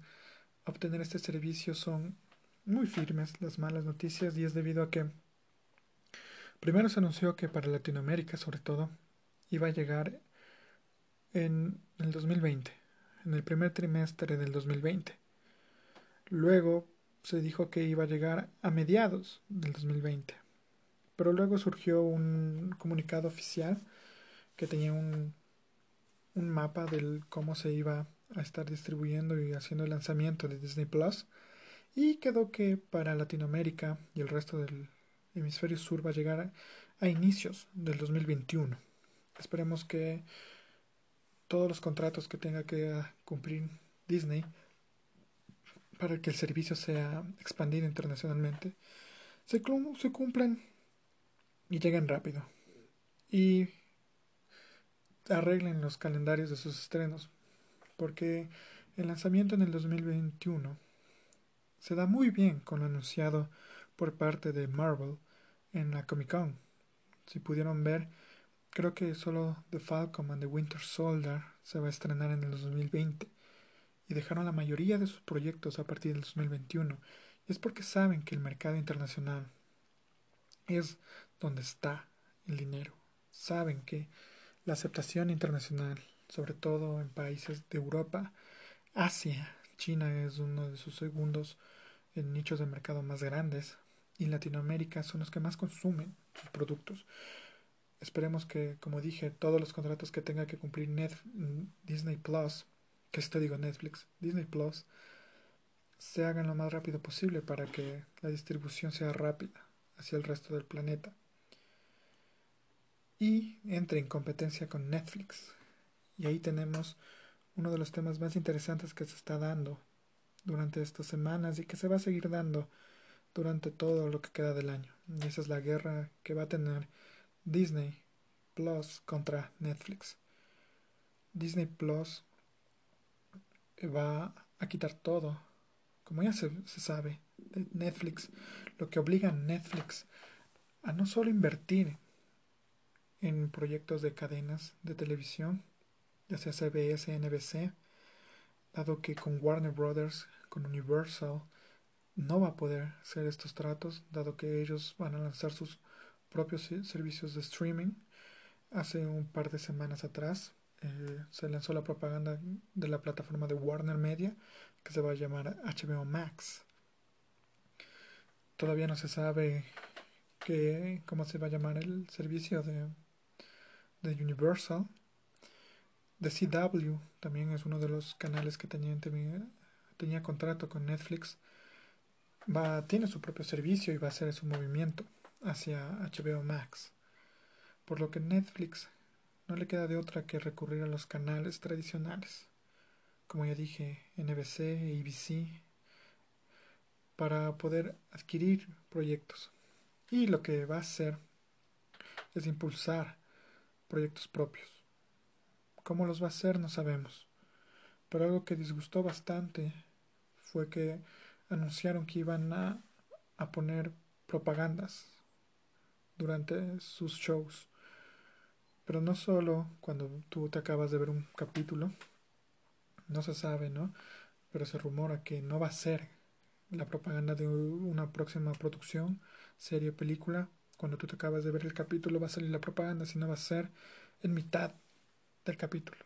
obtener este servicio, son muy firmes las malas noticias y es debido a que primero se anunció que para Latinoamérica sobre todo iba a llegar en el 2020, en el primer trimestre del 2020. Luego se dijo que iba a llegar a mediados del 2020. Pero luego surgió un comunicado oficial que tenía un, un mapa del cómo se iba a estar distribuyendo y haciendo el lanzamiento de Disney Plus y quedó que para Latinoamérica y el resto del hemisferio sur va a llegar a, inicios del 2021. Esperemos que todos los contratos que tenga que cumplir Disney para que el servicio sea expandido internacionalmente se, cumplan y lleguen rápido y arreglen los calendarios de sus estrenos porque el lanzamiento en el 2021 se da muy bien con lo anunciado por parte de Marvel en la Comic Con. Si pudieron ver, creo que solo The Falcon and the Winter Soldier se va a estrenar en el 2020 y dejaron la mayoría de sus proyectos a partir del 2021. Y es porque saben que el mercado internacional es donde está el dinero. Saben que la aceptación internacional, sobre todo en países de Europa, Asia, China es uno de sus segundos nichos de mercado más grandes y Latinoamérica son los que más consumen sus productos. Esperemos que, como dije, todos los contratos que tenga que cumplir Disney Plus, que esto digo Netflix, Disney Plus, se hagan lo más rápido posible para que la distribución sea rápida hacia el resto del planeta. Y entre en competencia con Netflix. Y ahí tenemos uno de los temas más interesantes que se está dando durante estas semanas y que se va a seguir dando durante todo lo que queda del año. Y esa es la guerra que va a tener Disney Plus contra Netflix. Disney Plus va a quitar todo, como ya se, sabe, de Netflix, lo que obliga a Netflix a no solo invertir en proyectos de cadenas de televisión, ya sea CBS, NBC, dado que con Warner Brothers, con Universal, no va a poder hacer estos tratos, dado que ellos van a lanzar sus propios servicios de streaming. Hace un par de semanas atrás eh, se lanzó la propaganda de la plataforma de Warner Media, que se va a llamar HBO Max. Todavía no se sabe que, cómo se va a llamar el servicio de, de Universal, The CW también es uno de los canales que tenía, tenía contrato con Netflix. Va, tiene su propio servicio y va a hacer su movimiento hacia HBO Max. Por lo que Netflix no le queda de otra que recurrir a los canales tradicionales, como ya dije, NBC e ABC, para poder adquirir proyectos. Y lo que va a hacer es impulsar proyectos propios. ¿Cómo los va a hacer? No sabemos. Pero algo que disgustó bastante fue que anunciaron que iban a, a poner propagandas durante sus shows. Pero no solo cuando tú te acabas de ver un capítulo, no se sabe, ¿no? Pero se rumora que no va a ser la propaganda de una próxima producción, serie, película. Cuando tú te acabas de ver el capítulo va a salir la propaganda, sino va a ser en mitad del capítulo.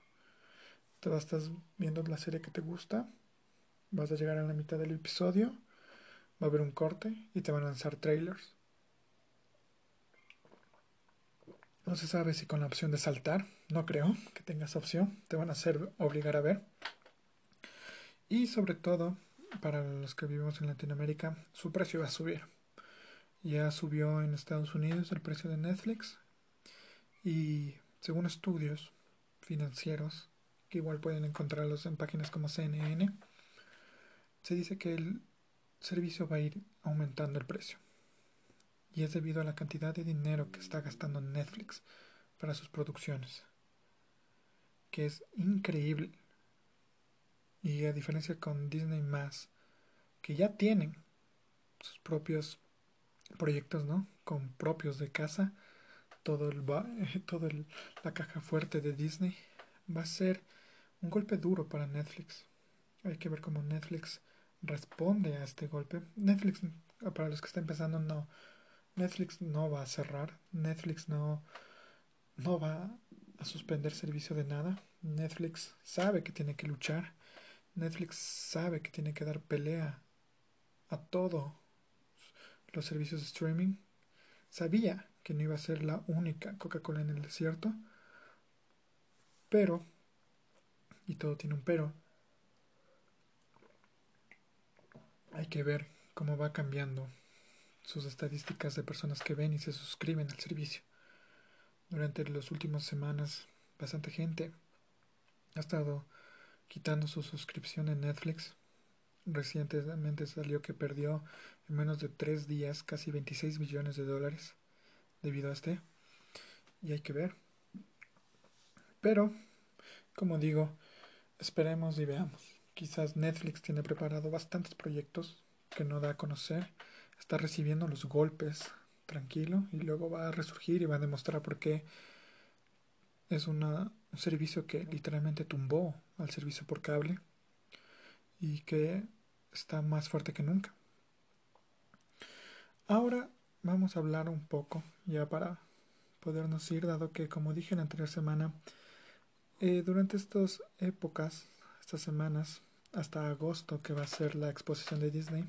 Te vas, estás viendo la serie que te gusta, vas a llegar a la mitad del episodio, va a haber un corte y te van a lanzar trailers. No se sabe si con la opción de saltar, no creo que tengas opción, te van a hacer obligar a ver. Y sobre todo, para los que vivimos en Latinoamérica, su precio va a subir. Ya subió en Estados Unidos el precio de Netflix y según estudios, financieros, que igual pueden encontrarlos en páginas como CNN, se dice que el servicio va a ir aumentando el precio. Y es debido a la cantidad de dinero que está gastando Netflix para sus producciones, que es increíble. Y a diferencia con Disney más, que ya tienen sus propios proyectos, ¿no? Con propios de casa, todo el [laughs] todo la caja fuerte de Disney va a ser un golpe duro para Netflix. Hay que ver cómo Netflix responde a este golpe. Netflix, para los que están empezando, no. Netflix no va a cerrar. Netflix no, no va a suspender servicio de nada. Netflix sabe que tiene que luchar. Netflix sabe que tiene que dar pelea a todos los servicios de streaming. Sabía que no iba a ser la única Coca-Cola en el desierto. Pero, y todo tiene un pero, hay que ver cómo va cambiando sus estadísticas de personas que ven y se suscriben al servicio. Durante las últimas semanas, bastante gente ha estado quitando su suscripción en Netflix. Recientemente salió que perdió en menos de tres días casi 26 millones de dólares debido a este. Y hay que ver. Pero, como digo, esperemos y veamos. Quizás Netflix tiene preparado bastantes proyectos que no da a conocer. Está recibiendo los golpes tranquilo y luego va a resurgir y va a demostrar por qué es un servicio que literalmente tumbó al servicio por cable y que está más fuerte que nunca. Ahora vamos a hablar un poco ya para podernos ir, dado que como dije en la anterior semana, eh, durante estas épocas, estas semanas, hasta agosto que va a ser la exposición de Disney,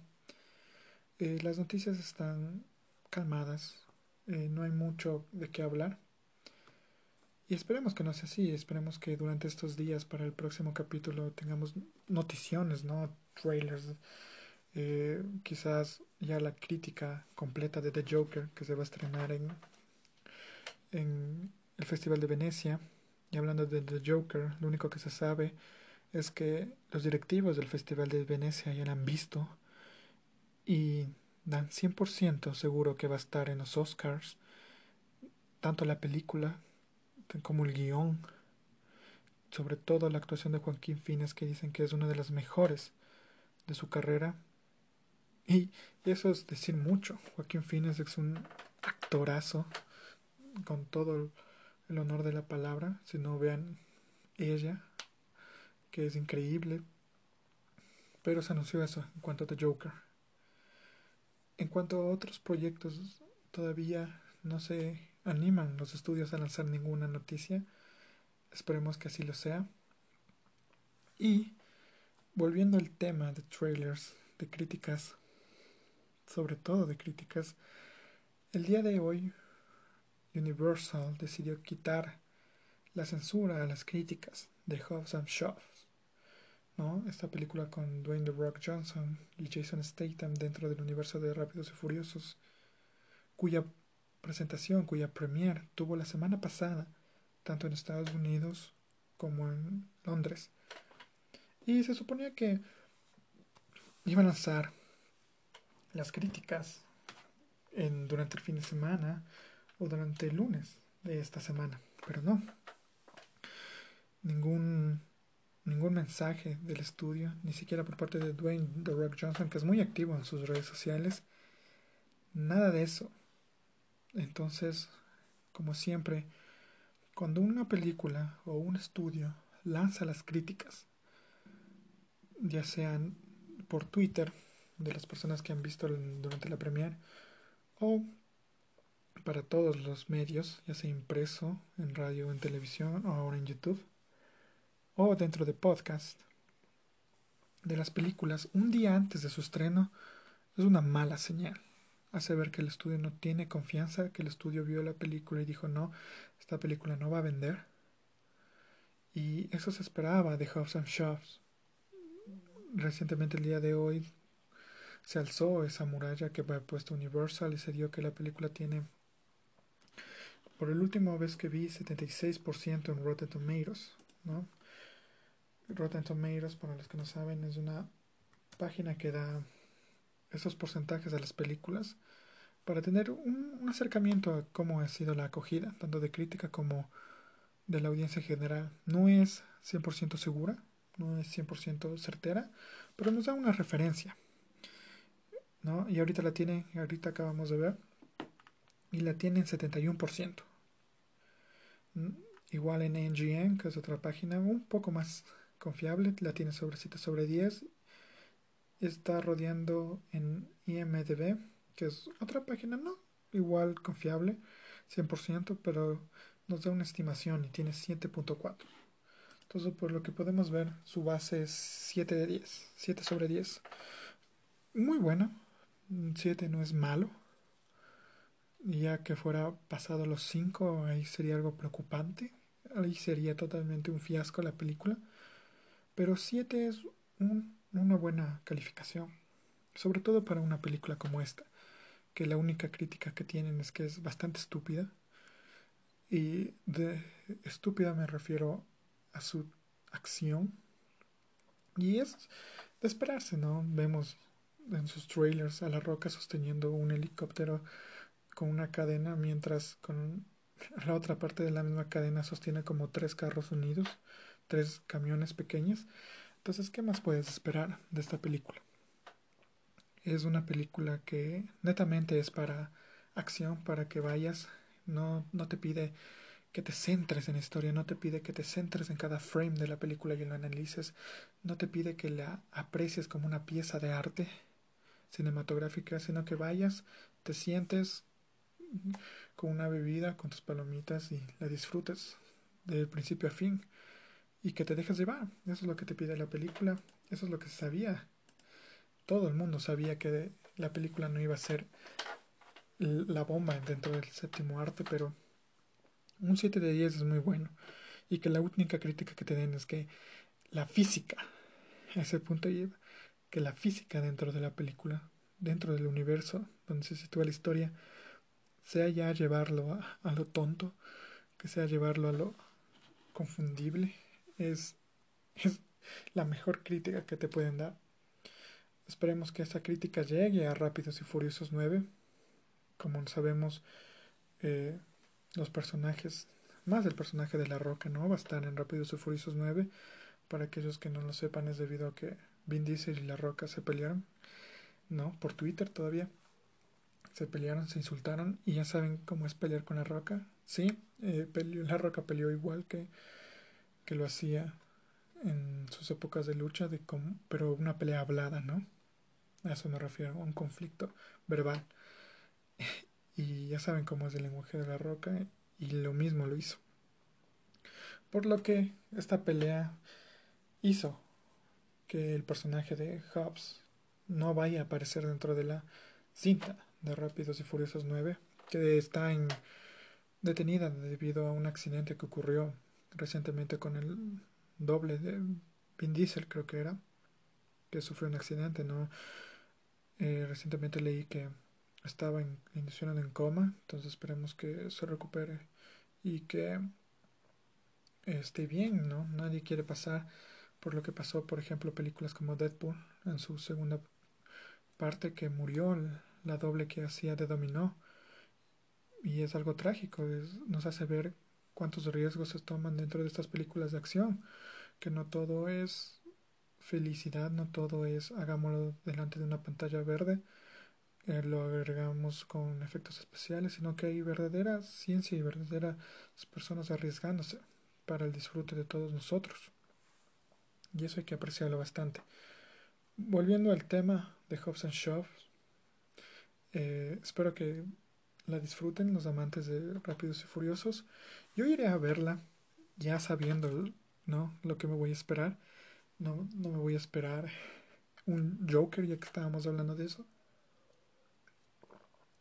eh, las noticias están calmadas, eh, no hay mucho de qué hablar. Y esperemos que no sea así, esperemos que durante estos días para el próximo capítulo tengamos noticiones, ¿no? Trailers, quizás ya la crítica completa de The Joker que se va a estrenar en, en el Festival de Venecia. Y hablando de The Joker, lo único que se sabe es que los directivos del Festival de Venecia ya la han visto y dan 100% seguro que va a estar en los Oscars, tanto la película como el guion, sobre todo la actuación de Joaquín Fines que dicen que es una de las mejores de su carrera. Y eso es decir mucho. Joaquín Fines es un actorazo con todo el honor de la palabra. Si no vean ella, que es increíble. Pero se anunció eso en cuanto a The Joker. En cuanto a otros proyectos, todavía no se animan los estudios a lanzar ninguna noticia. Esperemos que así lo sea. Y volviendo al tema de trailers, de críticas, sobre todo de críticas, el día de hoy Universal decidió quitar la censura a las críticas de Hobbs and Shaw ¿no? Esta película con Dwayne The Rock Johnson y Jason Statham dentro del universo de Rápidos y Furiosos, cuya presentación, cuya premiere tuvo la semana pasada, tanto en Estados Unidos como en Londres. Y se suponía que iba a lanzar las críticas durante el fin de semana o durante el lunes de esta semana, pero no. Ningún ningún mensaje del estudio, ni siquiera por parte de Dwayne The Rock Johnson, que es muy activo en sus redes sociales. Nada de eso. Entonces, como siempre, cuando una película o un estudio lanza las críticas, ya sean por Twitter, de las personas que han visto durante la premiere, o para todos los medios, ya sea impreso, en radio, en televisión o ahora en YouTube, o dentro de podcast de las películas un día antes de su estreno es una mala señal. Hace ver que el estudio no tiene confianza, que el estudio vio la película y dijo no, esta película no va a vender. Y eso se esperaba de Hobbs and Shops. Recientemente el día de hoy se alzó esa muralla que ha puesto Universal y se dio que la película tiene, por el último vez que vi, 76% en Rotten Tomatoes, ¿no? Rotten Tomatoes, para los que no saben, es una página que da esos porcentajes a las películas para tener un, acercamiento a cómo ha sido la acogida, tanto de crítica como de la audiencia en general. No es 100% segura, no es 100% certera, pero nos da una referencia. ¿no? Y ahorita la tiene, ahorita acabamos de ver, y la tiene en 71%. Igual en NGN, que es otra página un poco más confiable, la tiene sobre 7 sobre 10. Está rodeando en IMDB, que es otra página no igual confiable, 100%, pero nos da una estimación y tiene 7.4. Entonces, por lo que podemos ver, su base es 7 de 10, 7 sobre 10. Muy bueno, 7 no es malo. Ya que fuera pasado los 5, ahí sería algo preocupante. Ahí sería totalmente un fiasco la película. Pero 7 es un, una buena calificación. Sobre todo para una película como esta. Que la única crítica que tienen es que es bastante estúpida. Y de estúpida me refiero a su acción. Y es de esperarse, ¿no? Vemos en sus trailers a la roca sosteniendo un helicóptero con una cadena, mientras con la otra parte de la misma cadena sostiene como tres carros unidos, tres camiones pequeños. Entonces, ¿qué más puedes esperar de esta película? Es una película que netamente es para acción, para que vayas, no, no te pide que te centres en la historia, no te pide que te centres en cada frame de la película y lo analices, no te pide que la aprecies como una pieza de arte cinematográfica, sino que vayas, te sientes con una bebida, con tus palomitas y la disfrutes de principio a fin y que te dejes llevar. Eso es lo que te pide la película, eso es lo que se sabía. Todo el mundo sabía que la película no iba a ser la bomba dentro del séptimo arte, pero un 7 de 10 es muy bueno. Y que la única crítica que te den es que la física, ese punto lleva, que la física dentro de la película, dentro del universo donde se sitúa la historia, sea ya llevarlo a, lo tonto, que sea llevarlo a lo confundible, es, es la mejor crítica que te pueden dar. Esperemos que esta crítica llegue a Rápidos y Furiosos 9. Como sabemos, eh, los personajes, más el personaje de La Roca, ¿no? Va a estar en Rápidos y Furiosos 9. Para aquellos que no lo sepan, es debido a que Vin Diesel y La Roca se pelearon, ¿no? Por Twitter todavía. Se pelearon, se insultaron y ya saben cómo es pelear con La Roca. Sí, eh, La Roca peleó igual que, que lo hacía en sus épocas de lucha, de pero una pelea hablada, ¿no? A eso me refiero, un conflicto verbal. [laughs] y ya saben cómo es el lenguaje de La Roca y lo mismo lo hizo. Por lo que esta pelea hizo que el personaje de Hobbs no vaya a aparecer dentro de la cinta de Rápidos y Furiosos 9, que está en detenida debido a un accidente que ocurrió recientemente con el doble de Vin Diesel, creo que era, que sufrió un accidente, ¿no? Eh, recientemente leí que estaba en, inducción en coma, entonces esperemos que se recupere y que esté bien, ¿no? Nadie quiere pasar por lo que pasó, por ejemplo, películas como Deadpool en su segunda parte que murió la doble que hacía de dominó y es algo trágico, nos hace ver cuántos riesgos se toman dentro de estas películas de acción, que no todo es felicidad, no todo es hagámoslo delante de una pantalla verde, eh, lo agregamos con efectos especiales, sino que hay verdadera ciencia y verdaderas personas arriesgándose para el disfrute de todos nosotros y eso hay que apreciarlo bastante. Volviendo al tema de Hobbs and Shaw, eh, espero que la disfruten los amantes de Rápidos y Furiosos. Yo iré a verla ya sabiendo ¿no? lo que me voy a esperar. No, no me voy a esperar un Joker, ya que estábamos hablando de eso.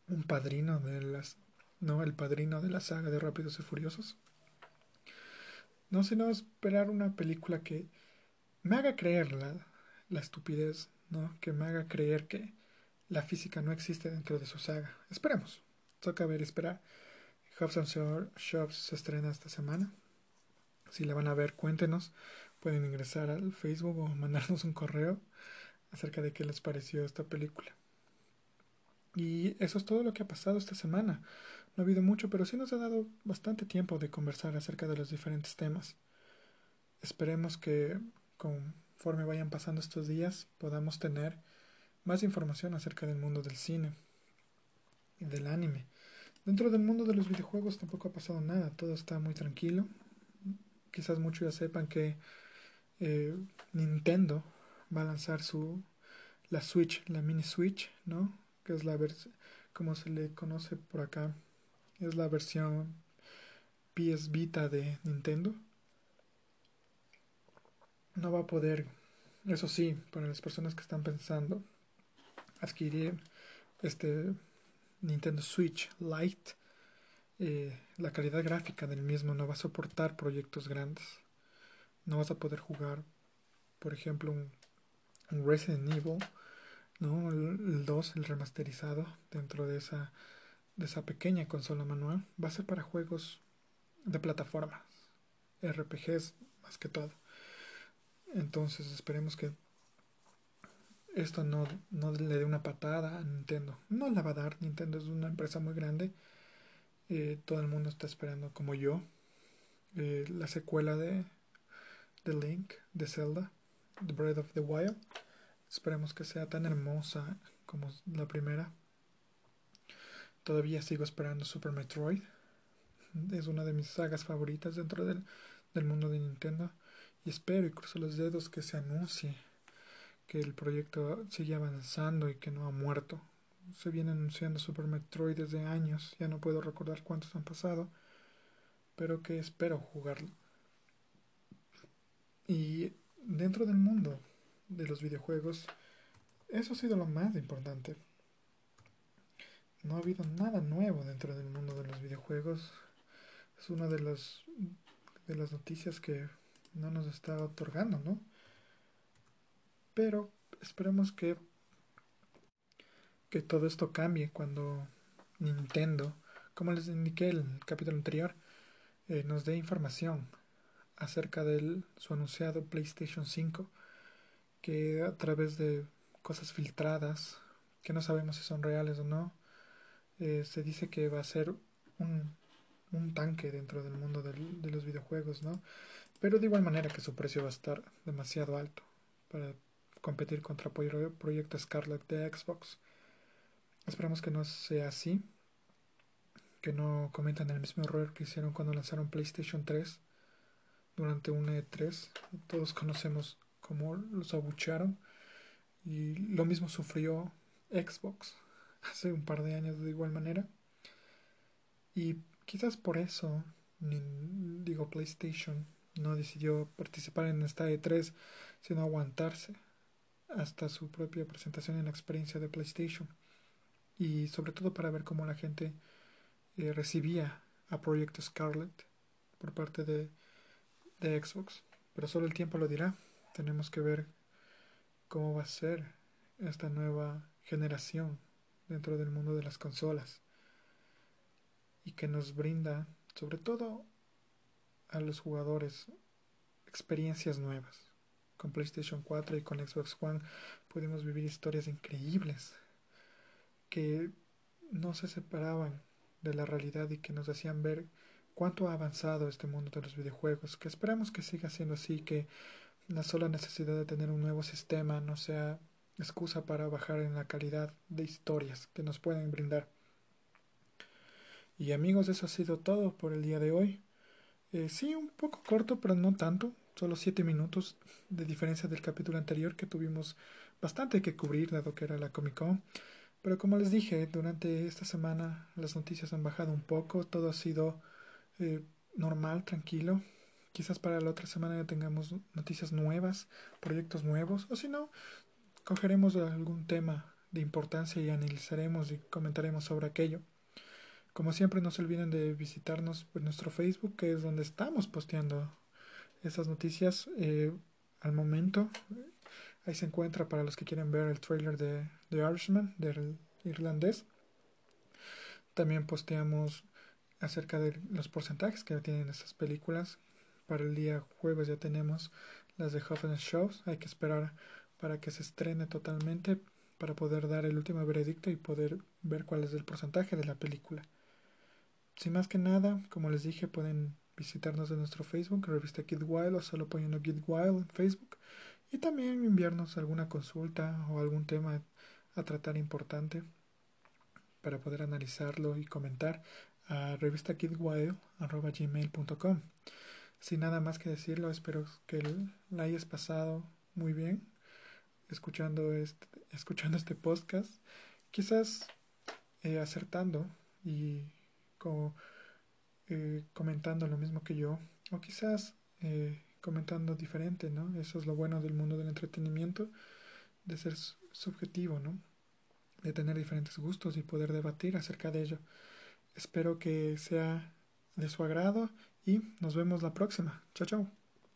Un padrino de las. No, el padrino de la saga de Rápidos y Furiosos. No, sino esperar una película que me haga creer la, estupidez, ¿no? Que me haga creer que la física no existe dentro de su saga. Esperemos. Toca ver. Hobbs and Shops se estrena esta semana. Si la van a ver, cuéntenos. Pueden ingresar al Facebook o mandarnos un correo acerca de qué les pareció esta película. Y eso es todo lo que ha pasado esta semana. No ha habido mucho, pero sí nos ha dado bastante tiempo de conversar acerca de los diferentes temas. Esperemos que conforme vayan pasando estos días podamos tener más información acerca del mundo del cine y del anime. Dentro del mundo de los videojuegos tampoco ha pasado nada, todo está muy tranquilo. Quizás muchos ya sepan que eh, Nintendo va a lanzar su la Switch, la mini Switch, ¿no? Que es la como se le conoce por acá, es la versión PS Vita de Nintendo. No va a poder, eso sí, para las personas que están pensando adquirir este Nintendo Switch Lite, eh, la calidad gráfica del mismo no va a soportar proyectos grandes. No vas a poder jugar, por ejemplo, un, Resident Evil, ¿no? El, 2, el remasterizado, dentro de esa, de esa pequeña consola manual. Va a ser para juegos de plataformas, RPGs más que todo. Entonces esperemos que esto no, no le dé una patada a Nintendo. No la va a dar, Nintendo es una empresa muy grande. Eh, todo el mundo está esperando, como yo, eh, la secuela de The Link, de Zelda, The Breath of the Wild. Esperemos que sea tan hermosa como la primera. Todavía sigo esperando Super Metroid. Es una de mis sagas favoritas dentro del mundo de Nintendo. Y espero y cruzo los dedos que se anuncie que el proyecto sigue avanzando y que no ha muerto. Se viene anunciando Super Metroid desde años, ya no puedo recordar cuántos han pasado, pero que espero jugarlo. Y dentro del mundo de los videojuegos, eso ha sido lo más importante. No ha habido nada nuevo dentro del mundo de los videojuegos. Es una de las de las noticias que no nos está otorgando, ¿no? Pero esperemos que, que todo esto cambie cuando Nintendo, como les indiqué en el capítulo anterior, eh, nos dé información acerca de su anunciado PlayStation 5, que a través de cosas filtradas, que no sabemos si son reales o no, eh, se dice que va a ser un, un tanque dentro del mundo de los videojuegos, ¿no? Pero de igual manera que su precio va a estar demasiado alto para competir contra Proyecto Scarlet de Xbox. Esperamos que no sea así, que no cometan el mismo error que hicieron cuando lanzaron PlayStation 3 durante un E3. Todos conocemos cómo los abucharon y lo mismo sufrió Xbox [laughs] hace un par de años de igual manera. Y quizás por eso, digo, PlayStation no decidió participar en esta E3, sino aguantarse hasta su propia presentación en la experiencia de PlayStation y sobre todo para ver cómo la gente eh, recibía a Project Scarlet por parte de, de Xbox. Pero solo el tiempo lo dirá. Tenemos que ver cómo va a ser esta nueva generación dentro del mundo de las consolas y que nos brinda sobre todo a los jugadores experiencias nuevas con PlayStation 4 y con Xbox One pudimos vivir historias increíbles que no se separaban de la realidad y que nos hacían ver cuánto ha avanzado este mundo de los videojuegos, que esperamos que siga siendo así, que la sola necesidad de tener un nuevo sistema no sea excusa para bajar en la calidad de historias que nos pueden brindar. Y amigos, eso ha sido todo por el día de hoy. Eh, sí, un poco corto, pero no tanto solo siete minutos de diferencia del capítulo anterior que tuvimos bastante que cubrir dado que era la Comic Con. Pero como les dije, durante esta semana las noticias han bajado un poco, todo ha sido eh, normal, tranquilo. Quizás para la otra semana ya tengamos noticias nuevas, proyectos nuevos, o si no, cogeremos algún tema de importancia y analizaremos y comentaremos sobre aquello. Como siempre, no se olviden de visitarnos en nuestro Facebook, que es donde estamos posteando estas noticias eh, al momento. Ahí se encuentra para los que quieren ver el trailer de The Irishman, del irlandés. También posteamos acerca de los porcentajes que tienen estas películas. Para el día jueves ya tenemos las de Hoffman Shows. Hay que esperar para que se estrene totalmente. para poder dar el último veredicto y poder ver cuál es el porcentaje de la película. Sin más que nada, como les dije, pueden visitarnos en nuestro Facebook, revista Kid Wild o solo poniendo Kid Wild en Facebook. Y también enviarnos alguna consulta o algún tema a tratar importante para poder analizarlo y comentar a revistakidwild.gmail.com Sin nada más que decirlo, espero que la hayas pasado muy bien escuchando este, escuchando este podcast, quizás eh, acertando y como, eh, comentando lo mismo que yo, o quizás eh, comentando diferente, ¿no? Eso es lo bueno del mundo del entretenimiento, de ser subjetivo, ¿no? De tener diferentes gustos y poder debatir acerca de ello. Espero que sea de su agrado y nos vemos la próxima. Chao, chao.